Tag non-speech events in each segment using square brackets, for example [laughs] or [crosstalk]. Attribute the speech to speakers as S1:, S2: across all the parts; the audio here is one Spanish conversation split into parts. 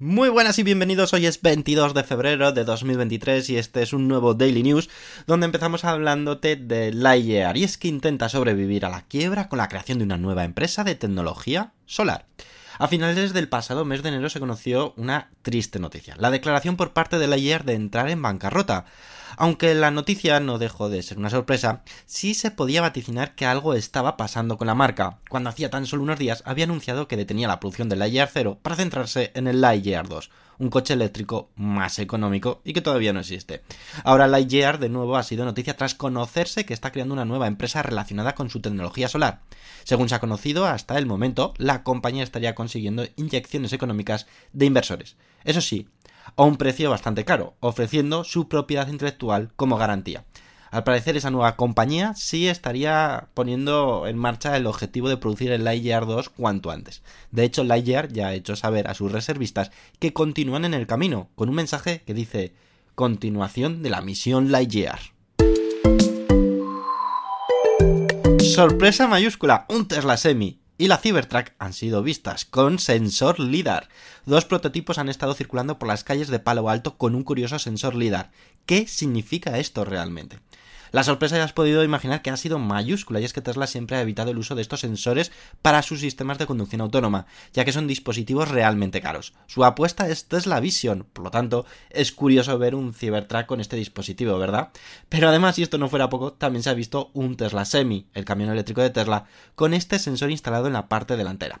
S1: Muy buenas y bienvenidos, hoy es 22 de febrero de 2023 y este es un nuevo Daily News donde empezamos hablándote de Lightyear y es que intenta sobrevivir a la quiebra con la creación de una nueva empresa de tecnología solar. A finales del pasado mes de enero se conoció una triste noticia, la declaración por parte de Lightyear de entrar en bancarrota. Aunque la noticia no dejó de ser una sorpresa, sí se podía vaticinar que algo estaba pasando con la marca, cuando hacía tan solo unos días había anunciado que detenía la producción del Lightyear 0 para centrarse en el Lightyear 2, un coche eléctrico más económico y que todavía no existe. Ahora Lightyear de nuevo ha sido noticia tras conocerse que está creando una nueva empresa relacionada con su tecnología solar. Según se ha conocido hasta el momento, la compañía estaría consiguiendo inyecciones económicas de inversores. Eso sí, a un precio bastante caro, ofreciendo su propiedad intelectual como garantía. Al parecer esa nueva compañía sí estaría poniendo en marcha el objetivo de producir el Lightyear 2 cuanto antes. De hecho, Lightyear ya ha hecho saber a sus reservistas que continúan en el camino, con un mensaje que dice continuación de la misión Lightyear. Sorpresa mayúscula, un Tesla Semi y la Cybertruck han sido vistas con sensor LIDAR. Dos prototipos han estado circulando por las calles de Palo Alto con un curioso sensor LIDAR. ¿Qué significa esto realmente? La sorpresa ya has podido imaginar que ha sido mayúscula y es que Tesla siempre ha evitado el uso de estos sensores para sus sistemas de conducción autónoma, ya que son dispositivos realmente caros. Su apuesta es Tesla Vision, por lo tanto, es curioso ver un Cybertruck con este dispositivo, ¿verdad? Pero además, si esto no fuera poco, también se ha visto un Tesla Semi, el camión eléctrico de Tesla, con este sensor instalado en la parte delantera.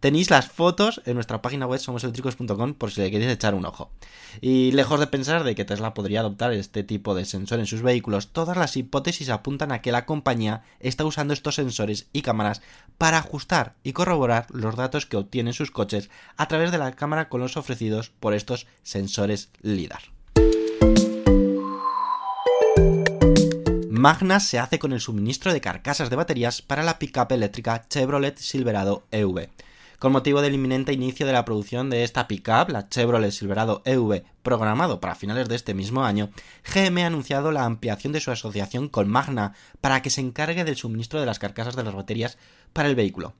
S1: Tenéis las fotos en nuestra página web somoseléctricos.com por si le queréis echar un ojo. Y lejos de pensar de que Tesla podría adoptar este tipo de sensor en sus vehículos, todas las hipótesis apuntan a que la compañía está usando estos sensores y cámaras para ajustar y corroborar los datos que obtienen sus coches a través de la cámara con los ofrecidos por estos sensores LIDAR. Magna se hace con el suministro de carcasas de baterías para la pickup eléctrica Chevrolet Silverado EV. Con motivo del inminente inicio de la producción de esta pickup, la Chevrolet Silverado EV, programado para finales de este mismo año, GM ha anunciado la ampliación de su asociación con Magna para que se encargue del suministro de las carcasas de las baterías para el vehículo.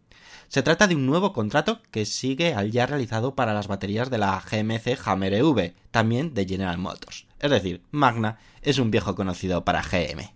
S1: Se trata de un nuevo contrato que sigue al ya realizado para las baterías de la GMC Hammer EV, también de General Motors. Es decir, Magna es un viejo conocido para GM.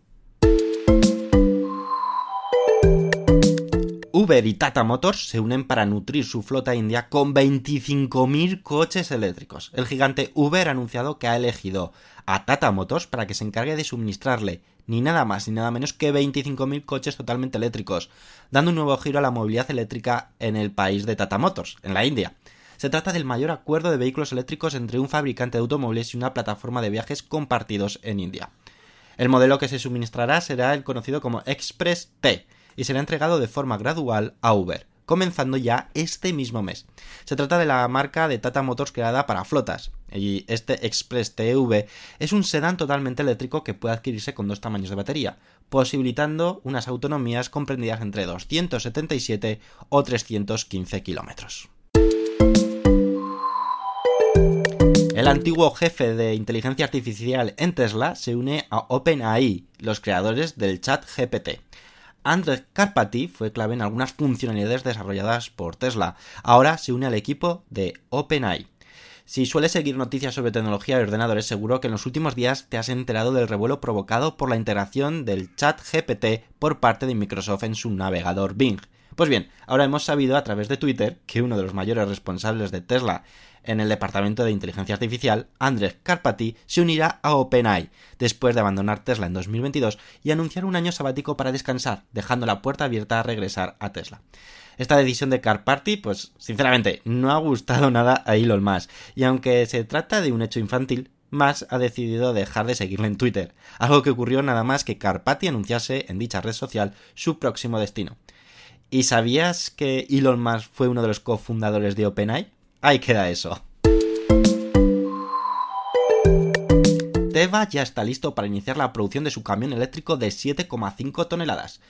S1: Uber y Tata Motors se unen para nutrir su flota india con 25.000 coches eléctricos. El gigante Uber ha anunciado que ha elegido a Tata Motors para que se encargue de suministrarle ni nada más ni nada menos que 25.000 coches totalmente eléctricos, dando un nuevo giro a la movilidad eléctrica en el país de Tata Motors, en la India. Se trata del mayor acuerdo de vehículos eléctricos entre un fabricante de automóviles y una plataforma de viajes compartidos en India. El modelo que se suministrará será el conocido como Express T, y será entregado de forma gradual a Uber, comenzando ya este mismo mes. Se trata de la marca de Tata Motors creada para flotas, y este Express TV es un sedán totalmente eléctrico que puede adquirirse con dos tamaños de batería, posibilitando unas autonomías comprendidas entre 277 o 315 kilómetros. El antiguo jefe de inteligencia artificial en Tesla se une a OpenAI, los creadores del chat GPT. Andrej Karpathy fue clave en algunas funcionalidades desarrolladas por Tesla. Ahora se une al equipo de OpenAI. Si sueles seguir noticias sobre tecnología y ordenadores, seguro que en los últimos días te has enterado del revuelo provocado por la integración del chat GPT por parte de Microsoft en su navegador Bing. Pues bien, ahora hemos sabido a través de Twitter que uno de los mayores responsables de Tesla En el departamento de inteligencia artificial, Andrej Karpathy se unirá a OpenAI después de abandonar Tesla en 2022 y anunciar un año sabático para descansar, dejando la puerta abierta a regresar a Tesla. Esta decisión de Karpathy, pues sinceramente, no ha gustado nada a Elon Musk, y aunque se trata de un hecho infantil, Musk ha decidido dejar de seguirle en Twitter, algo que ocurrió nada más que Karpathy anunciase en dicha red social su próximo destino. ¿Y sabías que Elon Musk fue uno de los cofundadores de OpenAI? Ahí queda eso. Teva ya está listo para iniciar la producción de su camión eléctrico de 7,5 toneladas.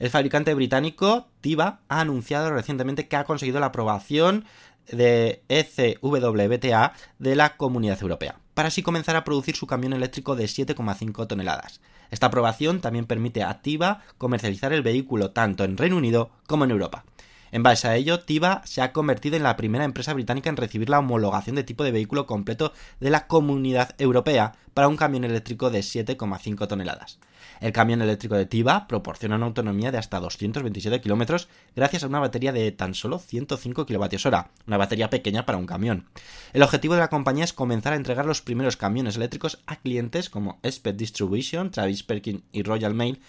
S1: El fabricante británico Tiva ha anunciado recientemente que ha conseguido la aprobación de ECWBTA de la Comunidad Europea, para así comenzar a producir su camión eléctrico de 7,5 toneladas. Esta aprobación también permite a Tiva comercializar el vehículo tanto en Reino Unido como en Europa. En base a ello, Tiva se ha convertido en la primera empresa británica en recibir la homologación de tipo de vehículo completo de la Comunidad Europea para un camión eléctrico de 7,5 toneladas. El camión eléctrico de Tiva proporciona una autonomía de hasta 227 kilómetros gracias a una batería de tan solo 105 kWh, una batería pequeña para un camión. El objetivo de la compañía es comenzar a entregar los primeros camiones eléctricos a clientes como Sped Distribution, Travis Perkin y Royal Mail,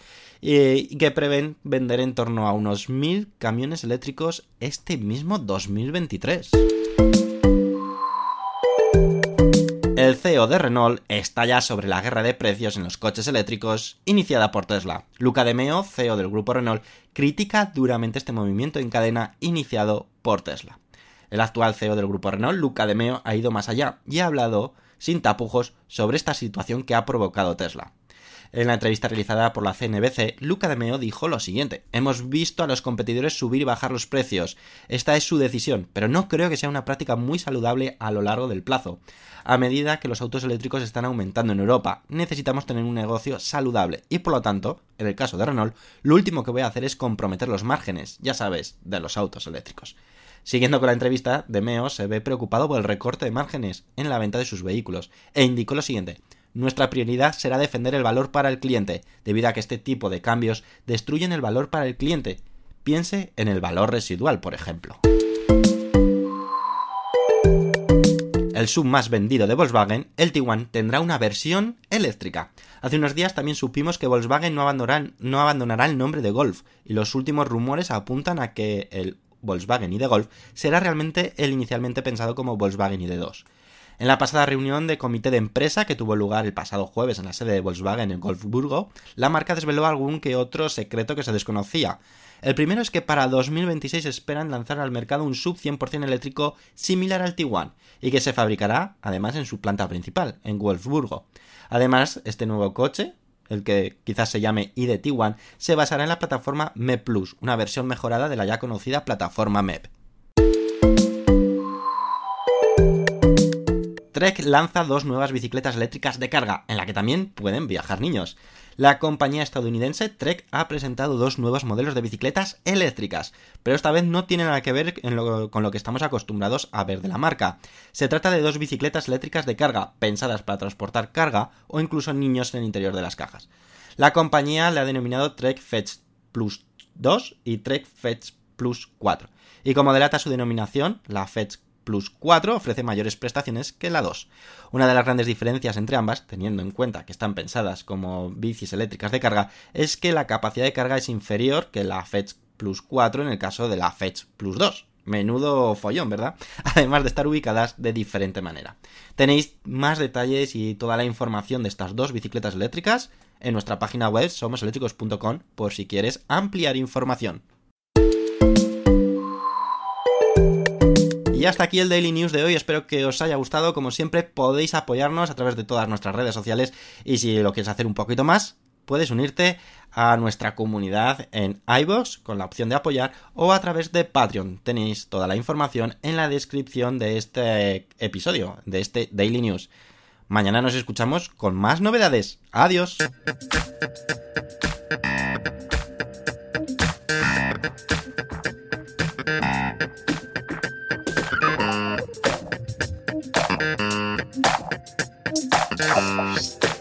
S1: y que prevén vender en torno a unos 1.000 camiones eléctricos este mismo 2023. El CEO de Renault está ya sobre la guerra de precios en los coches eléctricos iniciada por Tesla. Luca De Meo, CEO del grupo Renault, critica duramente este movimiento en cadena iniciado por Tesla. El actual CEO del grupo Renault, Luca De Meo, ha ido más allá y ha hablado sin tapujos sobre esta situación que ha provocado Tesla. En la entrevista realizada por la CNBC, Luca de Meo dijo lo siguiente: Hemos visto a los competidores subir y bajar los precios. Esta es su decisión, pero no creo que sea una práctica muy saludable a lo largo del plazo. A medida que los autos eléctricos están aumentando en Europa, necesitamos tener un negocio saludable y por lo tanto, en el caso de Renault, lo último que voy a hacer es comprometer los márgenes, ya sabes, de los autos eléctricos. Siguiendo con la entrevista, De Meo se ve preocupado por el recorte de márgenes en la venta de sus vehículos e indicó lo siguiente: nuestra prioridad será defender el valor para el cliente, debido a que este tipo de cambios destruyen el valor para el cliente. Piense en el valor residual, por ejemplo. El sub más vendido de Volkswagen, el Tiguan, tendrá una versión eléctrica. Hace unos días también supimos que Volkswagen no abandonará, no abandonará el nombre de Golf, y los últimos rumores apuntan a que el Volkswagen ID Golf será realmente el inicialmente pensado como Volkswagen ID2. En la pasada reunión de comité de empresa que tuvo lugar el pasado jueves en la sede de Volkswagen en Golfburgo, la marca desveló algún que otro secreto que se desconocía. El primero es que para 2026 esperan lanzar al mercado un sub 100% eléctrico similar al Tiguan y que se fabricará además en su planta principal, en Wolfsburgo. Además, este nuevo coche, el que quizás se llame ID Tiguan, se basará en la plataforma MEP Plus, una versión mejorada de la ya conocida plataforma MEP. Trek lanza dos nuevas bicicletas eléctricas de carga, en la que también pueden viajar niños. La compañía estadounidense Trek ha presentado dos nuevos modelos de bicicletas eléctricas, pero esta vez no tienen nada que ver con lo que estamos acostumbrados a ver de la marca. Se trata de dos bicicletas eléctricas de carga, pensadas para transportar carga o incluso niños en el interior de las cajas. La compañía le ha denominado Trek Fetch Plus 2 y Trek Fetch Plus 4. Y como delata su denominación, la Fetch Plus 4 ofrece mayores prestaciones que la 2. Una de las grandes diferencias entre ambas, teniendo en cuenta que están pensadas como bicis eléctricas de carga, es que la capacidad de carga es inferior que la Fetch Plus 4 en el caso de la Fetch Plus 2. Menudo follón, ¿verdad? [laughs] Además de estar ubicadas de diferente manera. Tenéis más detalles y toda la información de estas dos bicicletas eléctricas en nuestra página web somoseléctricos.com por si quieres ampliar información. Y hasta aquí el Daily News de hoy, espero que os haya gustado, como siempre podéis apoyarnos a través de todas nuestras redes sociales y si lo quieres hacer un poquito más, puedes unirte a nuestra comunidad en iVoox con la opción de apoyar o a través de Patreon. Tenéis toda la información en la descripción de este episodio, de este Daily News. Mañana nos escuchamos con más novedades. Adiós. Thank you.